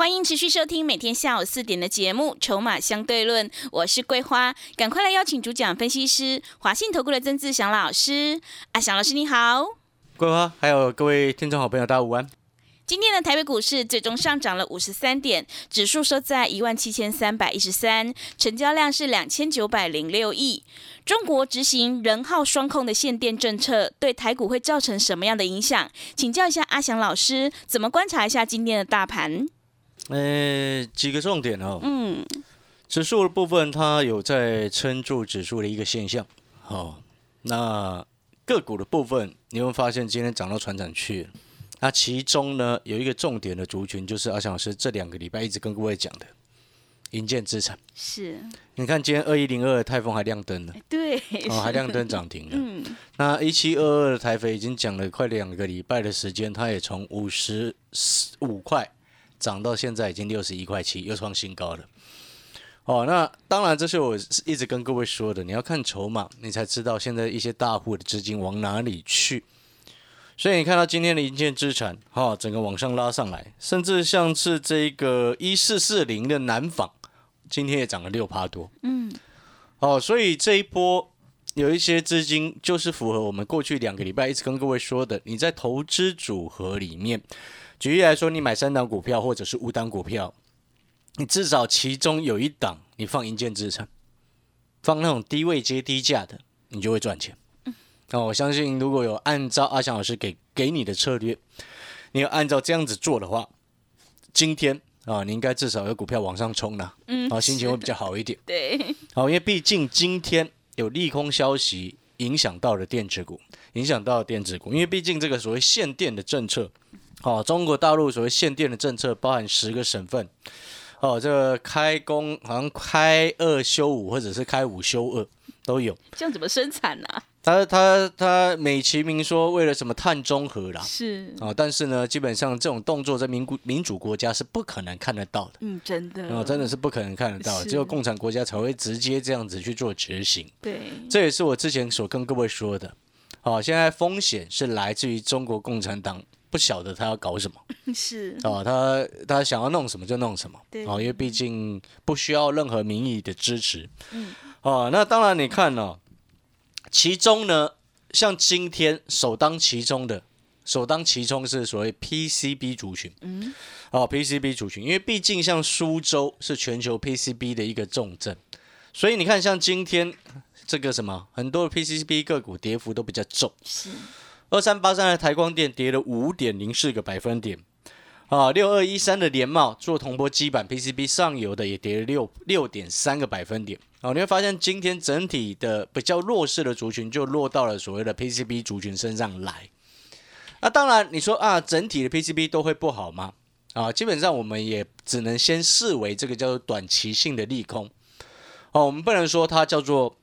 欢迎持续收听每天下午四点的节目《筹码相对论》，我是桂花，赶快来邀请主讲分析师华信投顾的曾志祥老师。阿祥老师你好，桂花，还有各位听众好朋友，大家午安。今天的台北股市最终上涨了五十三点，指数收在一万七千三百一十三，成交量是两千九百零六亿。中国执行人号双控的限电政策，对台股会造成什么样的影响？请教一下阿祥老师，怎么观察一下今天的大盘？呃，几个重点哦。嗯，指数的部分，它有在撑住指数的一个现象。哦，那个股的部分，你会发现今天涨到船长去。那其中呢，有一个重点的族群，就是阿翔老师这两个礼拜一直跟各位讲的银建资产。是，你看今天二一零二的泰丰还亮灯了，对，哦，还亮灯涨停了。嗯，那一七二二的台肥已经讲了快两个礼拜的时间，它也从五十五块涨到现在已经六十一块七，又创新高了。哦，那当然这是我一直跟各位说的，你要看筹码，你才知道现在一些大户的资金往哪里去。所以你看到今天的银建资产，哈，整个往上拉上来，甚至像是这个一四四零的南纺，今天也涨了六趴多。嗯，哦，所以这一波有一些资金就是符合我们过去两个礼拜一直跟各位说的，你在投资组合里面，举例来说，你买三档股票或者是五档股票，你至少其中有一档你放银建资产，放那种低位接低价的，你就会赚钱。那我相信，如果有按照阿翔老师给给你的策略，你要按照这样子做的话，今天啊，你应该至少有股票往上冲了，嗯啊，心情会比较好一点。对，好，因为毕竟今天有利空消息影响到了电子股，影响到了电子股，因为毕竟这个所谓限电的政策，哦，中国大陆所谓限电的政策包含十个省份，哦，这个开工好像开二休五或者是开五休二都有。这样怎么生产呢、他他他美其名说为了什么碳中和啦，是，啊、但是呢，基本上这种动作在民国民主国家是不可能看得到的。嗯，真的，哦，真的是不可能看得到的，只有共产国家才会直接这样子去做执行。对，这也是我之前所跟各位说的。哦、现在风险是来自于中国共产党，不晓得他要搞什么 是，啊，他他想要弄什么就弄什么。对哦，因为毕竟不需要任何民意的支持。嗯，啊，那当然你看呢、其中呢，像今天首当其冲的，首当其冲是所谓 PCB 族群。嗯，哦，PCB 族群，因为毕竟像苏州是全球 PCB 的一个重镇，所以你看像今天这个什么，很多的 PCB 个股跌幅都比较重。是，二三八三的台光电跌了五点零四个百分点，啊，六二一三的联茂做铜箔基板 PCB 上游的也跌了六六点三个百分点。哦，你会发现今天整体的比较弱势的族群就落到了所谓的 PCB 族群身上来。那当然，你说啊，整体的 PCB 都会不好吗？啊，基本上我们也只能先视为这个叫做短期性的利空。哦，我们不能说它叫做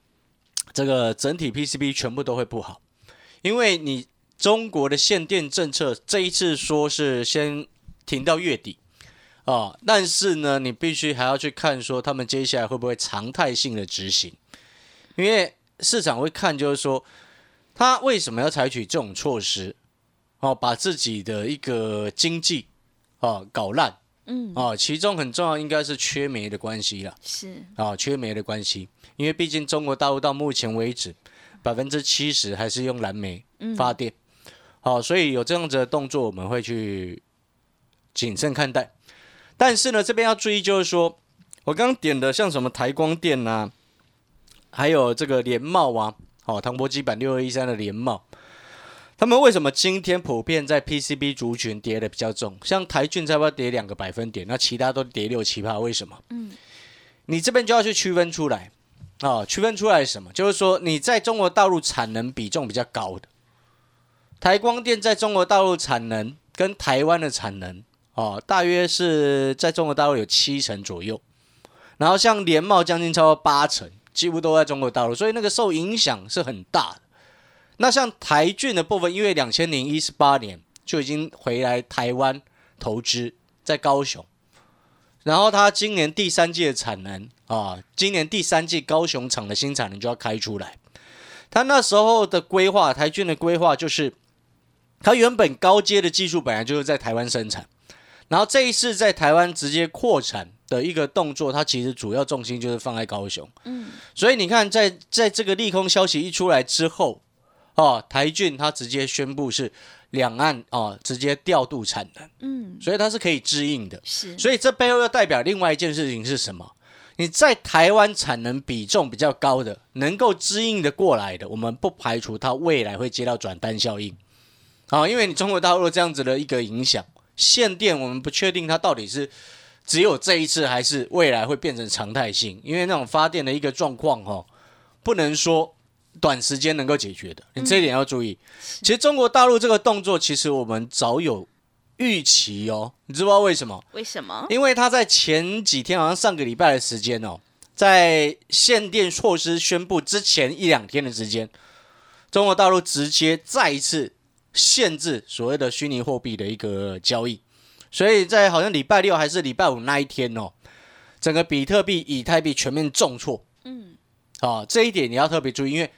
这个整体 PCB 全部都会不好，因为你中国的限电政策这一次说是先停到月底。啊，但是呢，你必须还要去看说他们接下来会不会常态性的执行，因为市场会看就是说他为什么要采取这种措施，哦，把自己的一个经济哦搞烂。嗯，哦，其中很重要应该是缺煤的关系啦。是，啊，缺煤的关系，因为毕竟中国大陆到目前为止，百分之七十还是用燃煤嗯，发电，好、所以有这样子的动作，我们会去谨慎看待。但是呢，这边要注意，就是说我刚刚点的像什么台光电呐、还有这个联茂啊，好、唐博基板六二一三的联茂，他们为什么今天普遍在 PCB 族群跌的比较重？像台骏才不多跌两个百分点，那其他都跌六七趴，为什么？嗯，你这边就要去区分出来啊、区分出来什么？就是说你在中国大陆产能比重比较高的，台光电在中国大陆产能跟台湾的产能哦，大约是在中国大陆有七成左右。然后像联茂将近超过八成，几乎都在中国大陆，所以那个受影响是很大的。那像台骏的部分，因为两千零一十八年就已经回来台湾投资，在高雄，然后他今年第三季的产能啊，今年第三季高雄厂的新产能就要开出来。他那时候的规划，台骏的规划就是，他原本高阶的技术本来就是在台湾生产，然后这一次在台湾直接扩产的一个动作，它其实主要重心就是放在高雄。嗯，所以你看，在在这个利空消息一出来之后，哦，台骏它直接宣布是两岸哦直接调度产能，嗯，所以它是可以支应的。是，所以这背后又代表另外一件事情是什么？你在台湾产能比重比较高的，能够支应的过来的，我们不排除它未来会接到转单效应，啊，因为你中国大陆这样子的一个影响，限电我们不确定它到底是只有这一次，还是未来会变成常态性，因为那种发电的一个状况，哈，不能说短时间能够解决的，你这一点要注意。其实中国大陆这个动作，其实我们早有。预期哦，你知不知道为什么？为什么？因为他在前几天，好像上个礼拜的时间哦，在限电措施宣布之前一两天的时间，中国大陆直接再一次限制所谓的虚拟货币的一个交易，所以在好像礼拜六还是礼拜五那一天哦，整个比特币、以太币全面重挫。嗯，啊，这一点你要特别注意，因为。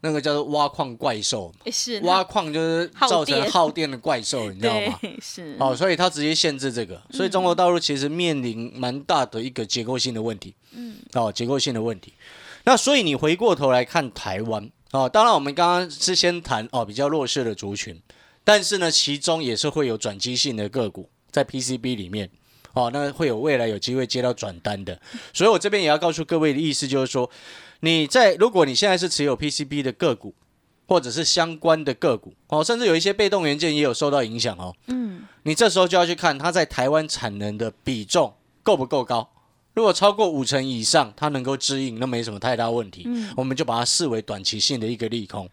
那个叫做挖矿怪兽，是挖矿就是造成耗电的怪兽，你知道吗？是哦，所以它直接限制这个，所以中国大陆其实面临蛮大的一个结构性的问题，嗯，哦，结构性的问题。那所以你回过头来看台湾，哦，当然我们刚刚是先谈哦比较弱势的族群，但是呢，其中也是会有转机性的个股在 PCB 里面，哦，那会有未来有机会接到转单的，所以我这边也要告诉各位的意思就是说。你在如果你现在是持有 PCB 的个股，或者是相关的个股哦，甚至有一些被动元件也有受到影响哦。嗯，你这时候就要去看它在台湾产能的比重够不够高。如果超过五成以上，它能够支应，那没什么太大问题。嗯，我们就把它视为短期性的一个利空，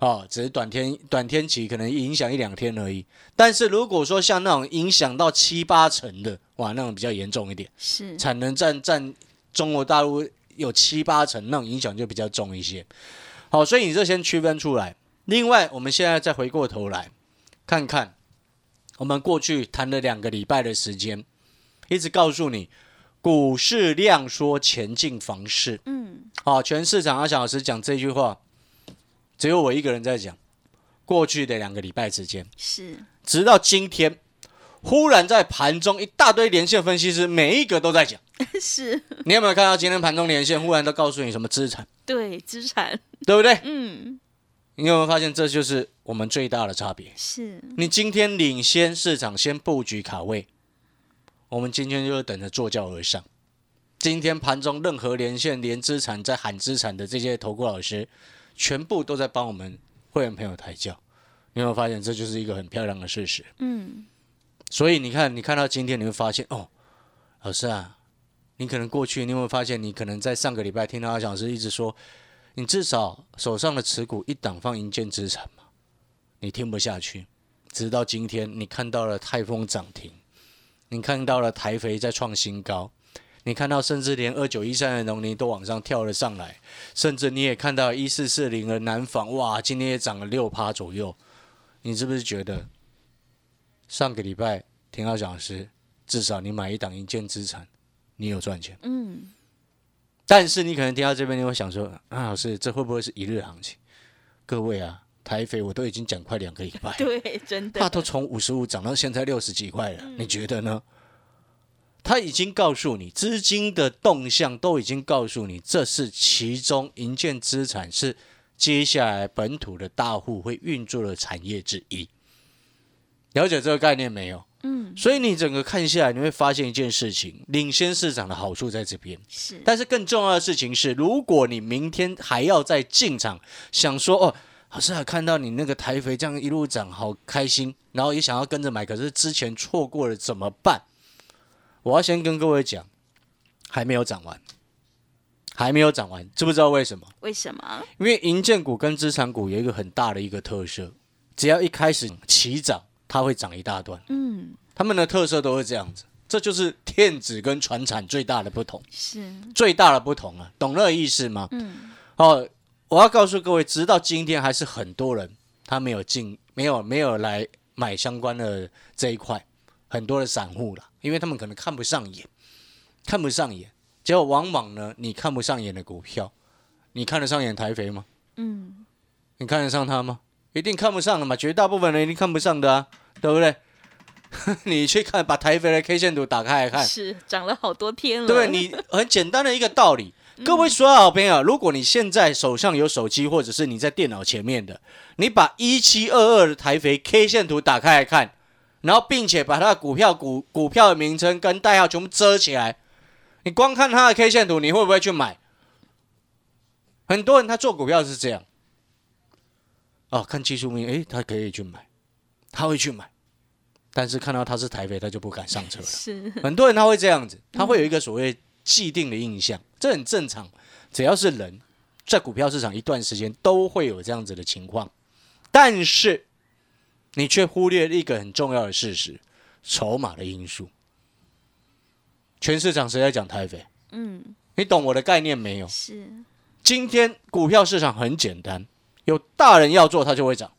哦，只是短天短天期可能影响一两天而已。但是如果说像那种影响到七八成的，哇，那种比较严重一点。是产能占占中国大陆。有七八成，那种影响就比较重一些。好，所以你这先区分出来。另外，我们现在再回过头来看看，我们过去谈了两个礼拜的时间，一直告诉你股市量缩，前进房市。嗯，好，全市场阿小老师讲这句话，只有我一个人在讲。过去的两个礼拜之间，是直到今天。忽然在盘中一大堆连线分析师，每一个都在讲。是你有没有看到今天盘中连线，忽然都告诉你什么资产？对，资产，对不对？嗯。你有没有发现，这就是我们最大的差别？是你今天领先市场，先布局卡位，我们今天就是等着坐轿而上。今天盘中任何连线连资产在喊资产的这些投顾老师，全部都在帮我们会员朋友抬轿。你有没有发现，这就是一个很漂亮的事实？嗯。所以你看，你看到今天，你会发现哦，老师啊，你可能过去，你有没有发现，你可能在上个礼拜听到阿小师一直说，你至少手上的持股一档放银建资产嘛，你听不下去，直到今天，你看到了泰丰涨停，你看到了台肥在创新高，你看到甚至连二九一三的农林都往上跳了上来，甚至你也看到一四四零的南纺，哇，今天也涨了六趴左右，你是不是觉得？上个礼拜听到讲师，至少你买一档一件资产，你有赚钱。嗯。但是你可能听到这边，你会想说：“啊，老师，这会不会是一日行情？”各位啊，台肥我都已经讲快两个礼拜，对，真的，它都从五十五涨到现在六十几块了。你觉得呢？他已经告诉你，资金的动向都已经告诉你，这是其中银建资产是接下来本土的大户会运作的产业之一。了解这个概念没有？嗯，所以你整个看下来，你会发现一件事情：领先市场的好处在这边。是，但是更重要的事情是，如果你明天还要再进场，想说哦，老师啊，看到你那个台肥这样一路涨，好开心，然后也想要跟着买，可是之前错过了怎么办？我要先跟各位讲，还没有涨完，还没有涨完，知不知道为什么？为什么？因为银建股跟资产股有一个很大的一个特色，只要一开始起涨。它会涨一大段，嗯，他们的特色都是这样子，这就是电子跟船产最大的不同，是，最大的不同啊，懂那个意思吗？嗯，哦，我要告诉各位，直到今天还是很多人他没有进，没有没有来买相关的这一块，很多的散户了，因为他们可能看不上眼，看不上眼，结果往往呢，你看不上眼的股票，你看得上眼台肥吗？嗯，你看得上它吗？一定看不上的嘛，绝大部分人一定看不上的啊，对不对？你去看，把台肥的 K 线图打开来看，是涨了好多天了，对？你很简单的一个道理，各位所有好朋友，如果你现在手上有手机，或者是你在电脑前面的，你把一七二二的台肥 K 线图打开来看，然后并且把它的股票股股票的名称跟代号全部遮起来，你光看它的 K 线图，你会不会去买？很多人他做股票是这样，哦，看技术面，诶，他可以去买，他会去买，但是看到他是台肥，他就不敢上车了。是，很多人他会这样子，他会有一个所谓既定的印象，这很正常。只要是人在股票市场一段时间，都会有这样子的情况。但是你却忽略了一个很重要的事实：筹码的因素。全市场谁在讲台肥？嗯，你懂我的概念没有？是，今天股票市场很简单，有大人要做，它就会涨；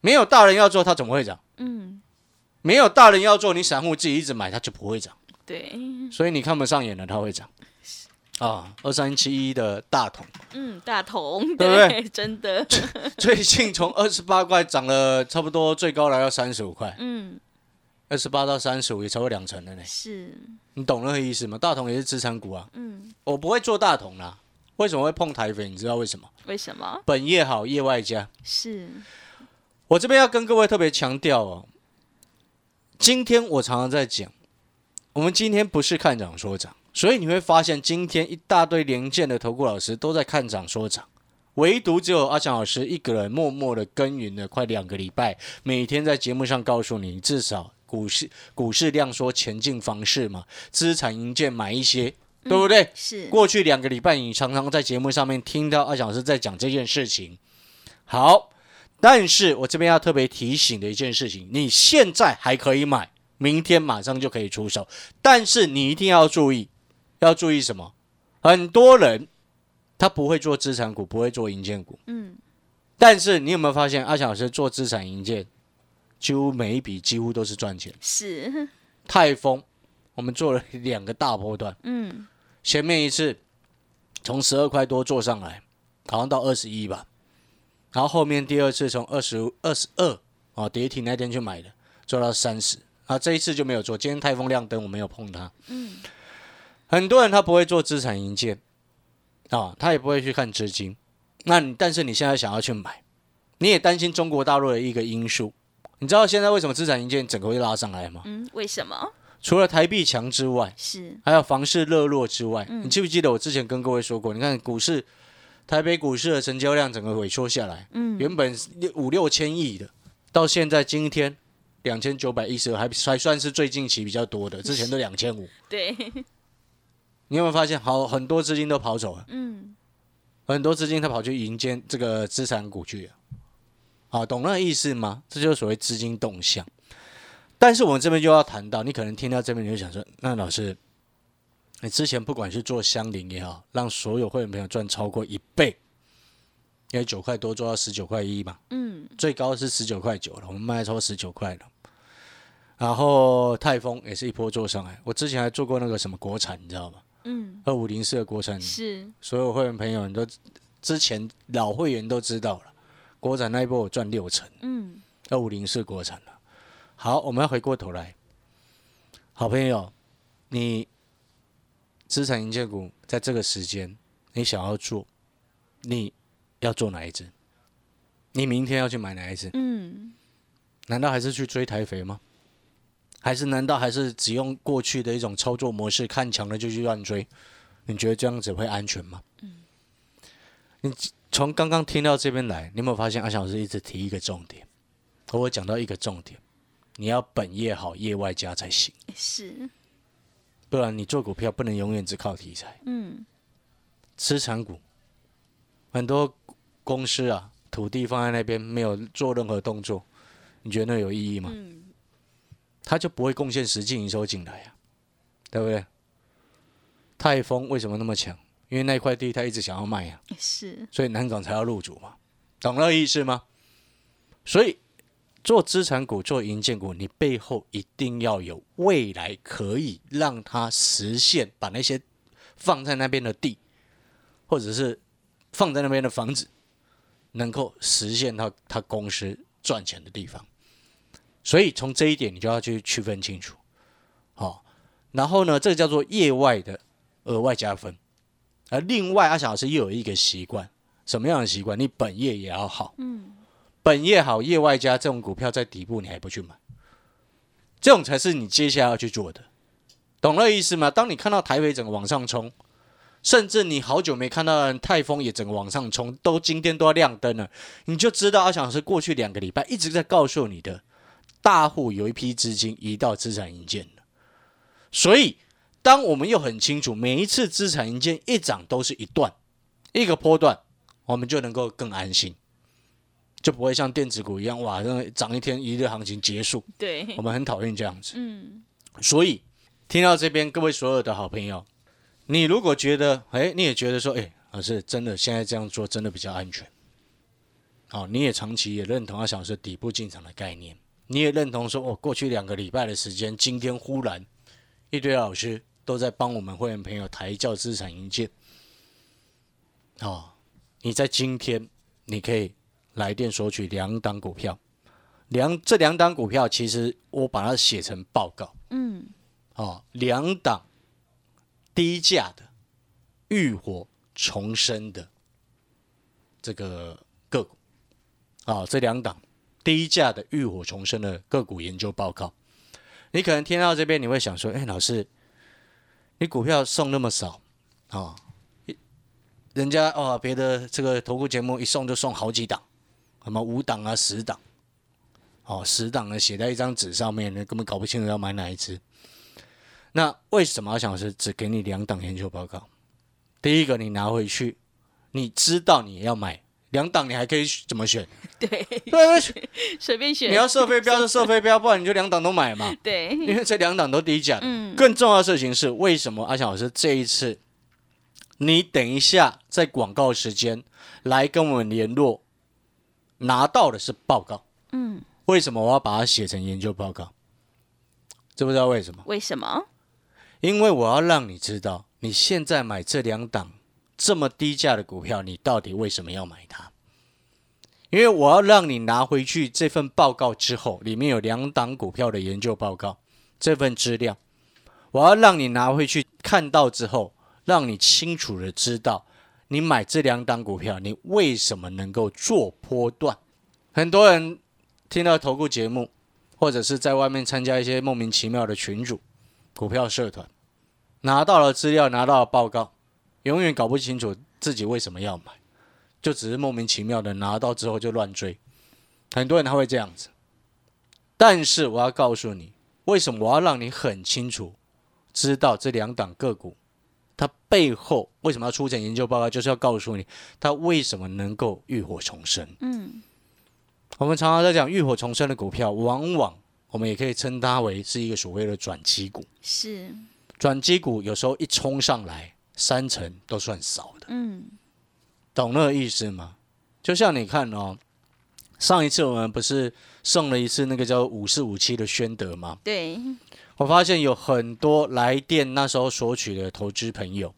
没有大人要做，它怎么会涨？嗯，没有大人要做，你散户自己一直买，它就不会涨。对，所以你看不上眼的，它会涨。啊，二三七一的大同，嗯，大同，对不对 真的，最近从二十八块涨了差不多，最高来到三十五块，嗯，二十八到三十五也超过两成了呢。是，你懂那个意思吗？大同也是资产股啊，嗯，我不会做大同啦。为什么会碰台肥？你知道为什么？为什么？本业好，业外加。是，我这边要跟各位特别强调哦，今天我常常在讲，我们今天不是看涨说涨，所以你会发现今天一大堆连线的投顾老师都在看涨说涨，唯独只有阿强老师一个人默默的耕耘了快两个礼拜，每天在节目上告诉你，至少股市股市量缩前进方式嘛，资产营建买一些，对不对？是，过去两个礼拜，你常常在节目上面听到阿强老师在讲这件事情。好，但是我这边要特别提醒的一件事情，你现在还可以买，明天马上就可以出手，但是你一定要注意，要注意什么？很多人他不会做资产股，不会做银建股，嗯，但是你有没有发现，阿强老师做资产银建，几乎每一笔几乎都是赚钱。是，泰丰，我们做了两个大波段。嗯，前面一次从十二块多做上来，好像到二十一吧，然后后面第二次从二十二十二哦跌停那天去买的，做到三十，啊这一次就没有做，今天台风亮灯我没有碰它，嗯，很多人他不会做资产营建啊，他也不会去看资金，那你但是你现在想要去买，你也担心中国大陆的一个因素，你知道现在为什么资产营建整个会拉上来吗？嗯，为什么？除了台币强之外，是，还有房市热络之外，嗯你记不记得我之前跟各位说过？你看股市，台北股市的成交量整个萎缩下来，嗯，原本六五六千亿的，到现在今天两千九百一十二，还还算是最近期比较多的，之前都两千五。对，你有没有发现，好很多资金都跑走了，嗯，很多资金他跑去迎接这个资产股去了。好，懂那个意思吗？这就是所谓资金动向。但是我们这边就要谈到，你可能听到这边你就想说，那老师，你之前不管是做相邻也好，让所有会员朋友赚超过一倍，因为九块多做到十九块一嘛，嗯，最高是十九块九了，我们卖超十九块了。然后泰丰也是一波做上来，我之前还做过那个什么国产，你知道吗？嗯，二五零四的国产，是，所有会员朋友你都之前老会员都知道了，国产那一波我赚六成，嗯，二五零四国产了。好，我们要回过头来，好朋友，你资产营建股在这个时间，你想要做，你要做哪一只？你明天要去买哪一只？嗯，难道还是去追台肥吗？还是难道还是只用过去的一种操作模式，看强了就去乱追？你觉得这样子会安全吗？嗯你从刚刚听到这边来，你有没有发现阿翔老师一直提一个重点？我讲到一个重点，你要本业好，业外加才行，是，不然你做股票不能永远只靠题材。嗯，资产股很多公司啊，土地放在那边没有做任何动作，你觉得那有意义吗？嗯，他就不会贡献实际营收进来啊，对不对？泰丰为什么那么强？因为那块地他一直想要卖啊，是所以南港才要入主嘛，懂了意思吗？所以做资产股、做银建股，你背后一定要有未来可以让它实现，把那些放在那边的地，或者是放在那边的房子，能够实现他他公司赚钱的地方。所以从这一点，你就要去区分清楚。好、然后呢，这个叫做业外的额外加分。而另外，阿小老师又有一个习惯，什么样的习惯？你本业也要好，嗯，本业好，业外加这种股票在底部，你还不去买，这种才是你接下来要去做的，懂了意思吗？当你看到台北整个往上冲，甚至你好久没看到泰丰也整个往上冲，都今天都要亮灯了，你就知道阿小老师过去两个礼拜一直在告诉你的，大户有一批资金移到资产营建了，所以。当我们又很清楚，每一次资产营建一涨都是一段，一个波段，我们就能够更安心，就不会像电子股一样，哇，那涨一天一日行情结束。对我，们很讨厌这样子。嗯，所以听到这边，各位所有的好朋友，你如果觉得，哎，你也觉得说，哎，老师真的现在这样做真的比较安全，哦，你也长期也认同阿小是底部进场的概念，你也认同说，哦，过去两个礼拜的时间，今天忽然一堆老师。都在帮我们会员朋友抬轿资产营建。哦，你在今天你可以来电索取两档股票，两这两档股票其实我把它写成报告。嗯，哦，两档低价的浴火重生的这个个股。啊、这两档低价的浴火重生的个股研究报告，你可能听到这边你会想说，哎，老师。你股票送那么少，啊、人家哦，别的这个投顾节目一送就送好几档，什么五档啊、十档，哦，十档呢写在一张纸上面，你根本搞不清楚要买哪一只。那为什么要想是只给你两档研究报告？第一个，你拿回去，你知道你要买两档，你还可以怎么选？对，对，随便选。你要射飞镖就射飞镖，不然你就两档都买嘛。对，因为这两档都低价的。嗯，更重要的事情是，为什么阿强老师这一次，你等一下在广告时间来跟我们联络，拿到的是报告。嗯，为什么我要把它写成研究报告？知不知道为什么？为什么？因为我要让你知道，你现在买这两档这么低价的股票，你到底为什么要买它？因为我要让你拿回去这份报告之后，里面有两档股票的研究报告，这份资料，我要让你拿回去看到之后，让你清楚的知道，你买这两档股票，你为什么能够做波段。很多人听到投顾节目，或者是在外面参加一些莫名其妙的群组、股票社团，拿到了资料，拿到了报告，永远搞不清楚自己为什么要买。就只是莫名其妙的拿到之后就乱追，很多人他会这样子。但是我要告诉你，为什么我要让你很清楚知道这两档个股，它背后为什么要出成研究报告，就是要告诉你它为什么能够浴火重生。嗯，我们常常在讲浴火重生的股票，往往我们也可以称它为是一个所谓的转机股。是，转机股有时候一冲上来，三成都算少的。嗯，懂那个意思吗？就像你看哦，上一次我们不是送了一次那个叫五四五七的宣德吗？对，我发现有很多来电那时候索取的投资朋友，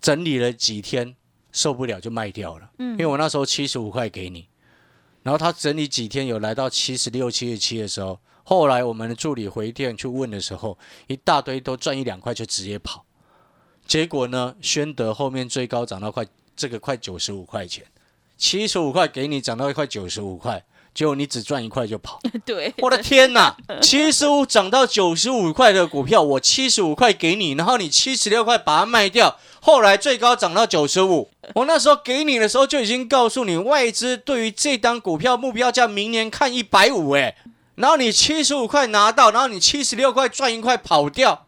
整理了几天受不了就卖掉了。嗯因为我那时候七十五块给你，然后他整理几天有来到七十六、七十七的时候，后来我们的助理回电去问的时候，一大堆都赚一两块就直接跑。结果呢，宣德后面最高涨到快这个快九十五块钱，七十五块给你涨到一块九十五块，结果你只赚一块就跑。对，我的天哪！七十五涨到九十五块的股票，我七十五块给你，然后你七十六块把它卖掉，后来最高涨到九十五。我那时候给你的时候就已经告诉你，外资对于这单股票目标价明年看一百五，哎，然后你七十五块拿到，然后你七十六块赚一块跑掉，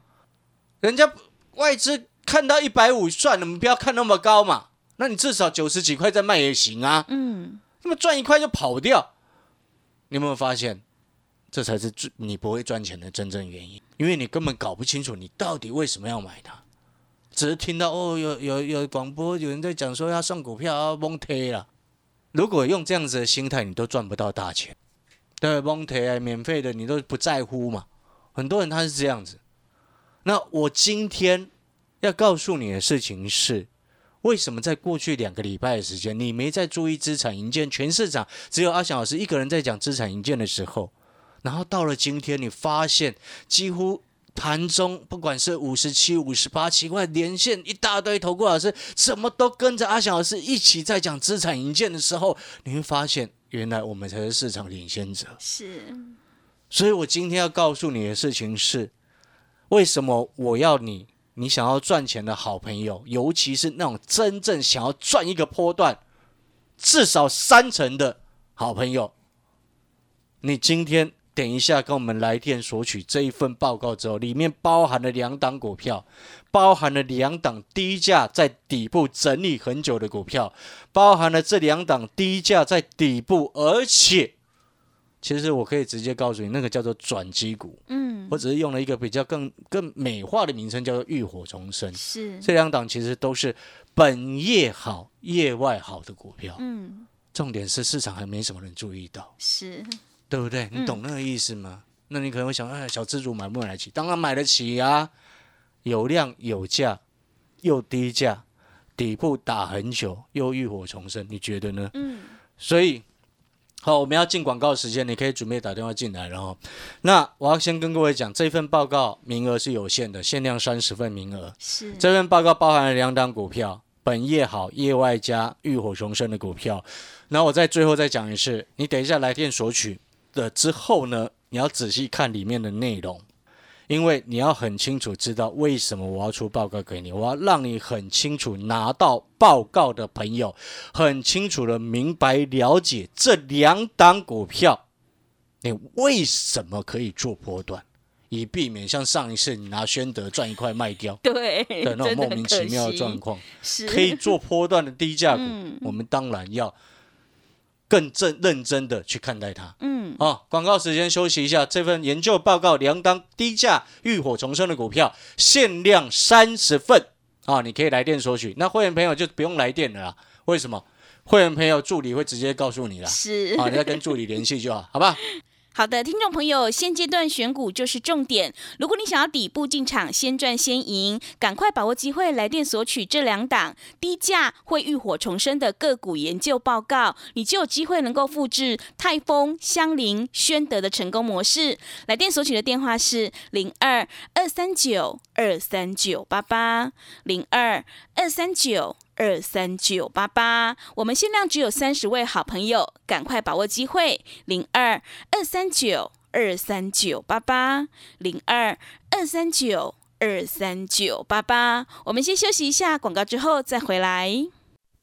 人家外资看到一百五算了，你不要看那么高嘛，那你至少九十几块再卖也行啊。嗯，那么赚一块就跑掉，你有没有发现？这才是最你不会赚钱的真正原因，因为你根本搞不清楚你到底为什么要买它，只是听到哦有有有广播有人在讲说要送股票要蒙贴了。如果用这样子的心态，你都赚不到大钱。对，蒙贴啊，免费的你都不在乎嘛。很多人他是这样子。那我今天要告诉你的事情是，为什么在过去两个礼拜的时间，你没在注意资产营建，全市场只有阿翔老师一个人在讲资产营建的时候，然后到了今天，你发现几乎。盘中不管是五十七、五十八，奇怪，连线一大堆投顾老师，什么都跟着阿翔老师一起在讲资产营建的时候，你会发现，原来我们才是市场领先者。是，所以我今天要告诉你的事情是，为什么我要你，你想要赚钱的好朋友，尤其是那种真正想要赚一个波段至少三成的好朋友，你今天。等一下，跟我们来电索取这一份报告之后，里面包含了两档股票，包含了两档低价在底部整理很久的股票，包含了这两档低价在底部，而且其实我可以直接告诉你，那个叫做转机股，嗯，我只是用了一个比较更更美化的名称，叫做浴火重生。是这两档其实都是本业好、业外好的股票，嗯，重点是市场还没什么人注意到，是。对不对？你懂那个意思吗？那你可能会想，哎，小资主买不买得起？当然买得起啊！有量有价，又低价，底部打很久，又浴火重生，你觉得呢？嗯。所以，好，我们要进广告时间，你可以准备打电话进来，然后，那我要先跟各位讲，这份报告名额是有限的，限量三十份名额。是。这份报告包含了两档股票，本业好、业外加、浴火重生的股票。然后我在最后再讲一次，你等一下来电索取。的之后呢，你要仔细看里面的内容，因为你要很清楚知道为什么我要出报告给你，我要让你很清楚拿到报告的朋友，很清楚的明白了解这两档股票，你为什么可以做波段，以避免像上一次你拿宣德赚一块卖掉，对的那种莫名其妙的状况，可以做波段的低价股，我们当然要。更正认真的去看待它。嗯，哦，广告时间休息一下。这份研究报告，两档低价浴火重生的股票，限量三十份啊！你可以来电索取。那会员朋友就不用来电了啦。为什么？会员朋友助理会直接告诉你啦。是啊，你要跟助理联系就好，好吧？好的，听众朋友，现阶段选股就是重点。如果你想要底部进场，先赚先赢，赶快把握机会，来电索取这两档低价会浴火重生的个股研究报告，你就有机会能够复制泰丰、香菱、宣德的成功模式。来电索取的电话是零二二三九二三九八八零二二三九。二三九八八，我们限量只有三十位好朋友，赶快把握机会！零二二三九二三九八八，零二二三九二三九八八。我们先休息一下广告，之后再回来。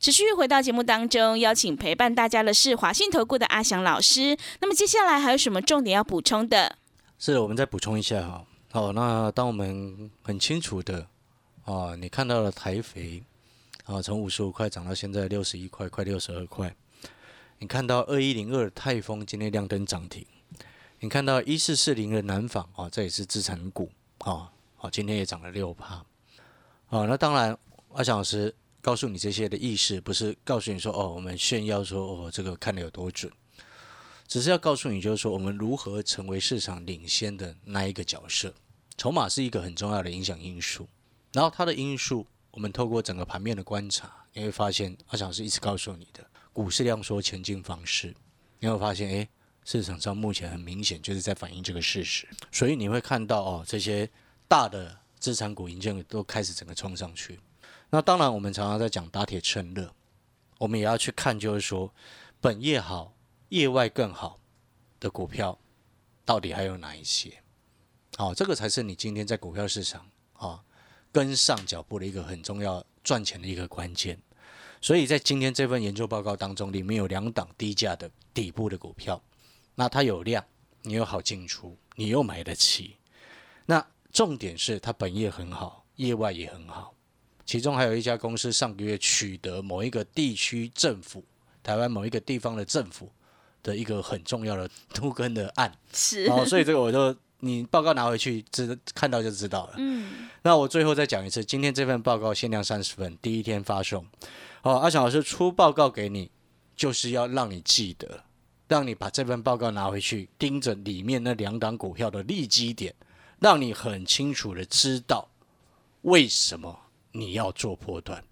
持续回到节目当中，邀请陪伴大家的是华信投顾的阿翔老师。那么接下来还有什么重点要补充的？是的，我们再补充一下哈。好，那当我们很清楚的。啊，你看到了台肥，啊，从五十五块涨到现在六十一块，快六十二块。你看到二一零二泰丰今天亮灯涨停，你看到一四四零的南纺啊，这也是资产股啊，好，今天也涨了六趴。啊，那当然，阿翔老师告诉你这些的意思，不是告诉你说哦，我们炫耀说哦，这个看的有多准，只是要告诉你，就是说我们如何成为市场领先的那一个角色。筹码是一个很重要的影响因素。然后它的因素，我们透过整个盘面的观察，你会发现，阿强是一直告诉你的股市量缩前进方式，你会发现，哎，市场上目前很明显就是在反映这个事实，所以你会看到哦，这些大的资产股、银建都开始整个冲上去。那当然，我们常常在讲打铁趁热，我们也要去看，就是说本业好、业外更好的股票，到底还有哪一些？好、这个才是你今天在股票市场啊跟上脚步的一个很重要赚钱的一个关键。所以在今天这份研究报告当中，里面有两档低价的底部的股票，那它有量，你又好进出，你又买得起。那重点是它本业很好，业外也很好。其中还有一家公司上个月取得某一个地区政府，台湾某一个地方的政府的一个很重要的都跟的案，是，哦，所以这个我就你报告拿回去，知看到就知道了。嗯，那我最后再讲一次，今天这份报告限量三十份，第一天发送。好、阿翔老师出报告给你，就是要让你记得，让你把这份报告拿回去，盯着里面那两档股票的利基点，让你很清楚的知道为什么你要做波段。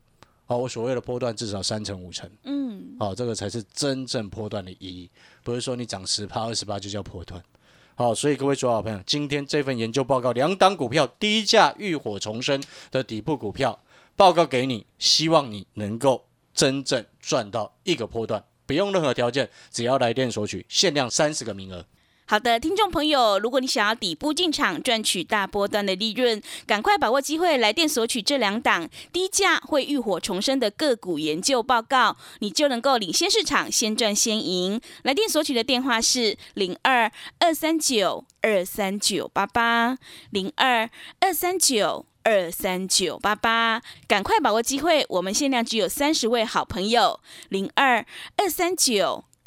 好、我所谓的波段至少三成五成，嗯，好、这个才是真正波段的意义，不是说你涨十趴二十八就叫波段。好，所以各位主好朋友，今天这份研究报告，两档股票低价浴火重生的底部股票报告给你，希望你能够真正赚到一个波段，不用任何条件，只要来电索取，限量三十个名额。好的，听众朋友，如果你想要底部进场赚取大波段的利润，赶快把握机会来电索取这两档低价会浴火重生的个股研究报告，你就能够领先市场，先赚先赢。来电索取的电话是零二二三九二三九八八零二二三九。二三九八八，赶快把握机会！我们限量只有三十位好朋友，零二二三九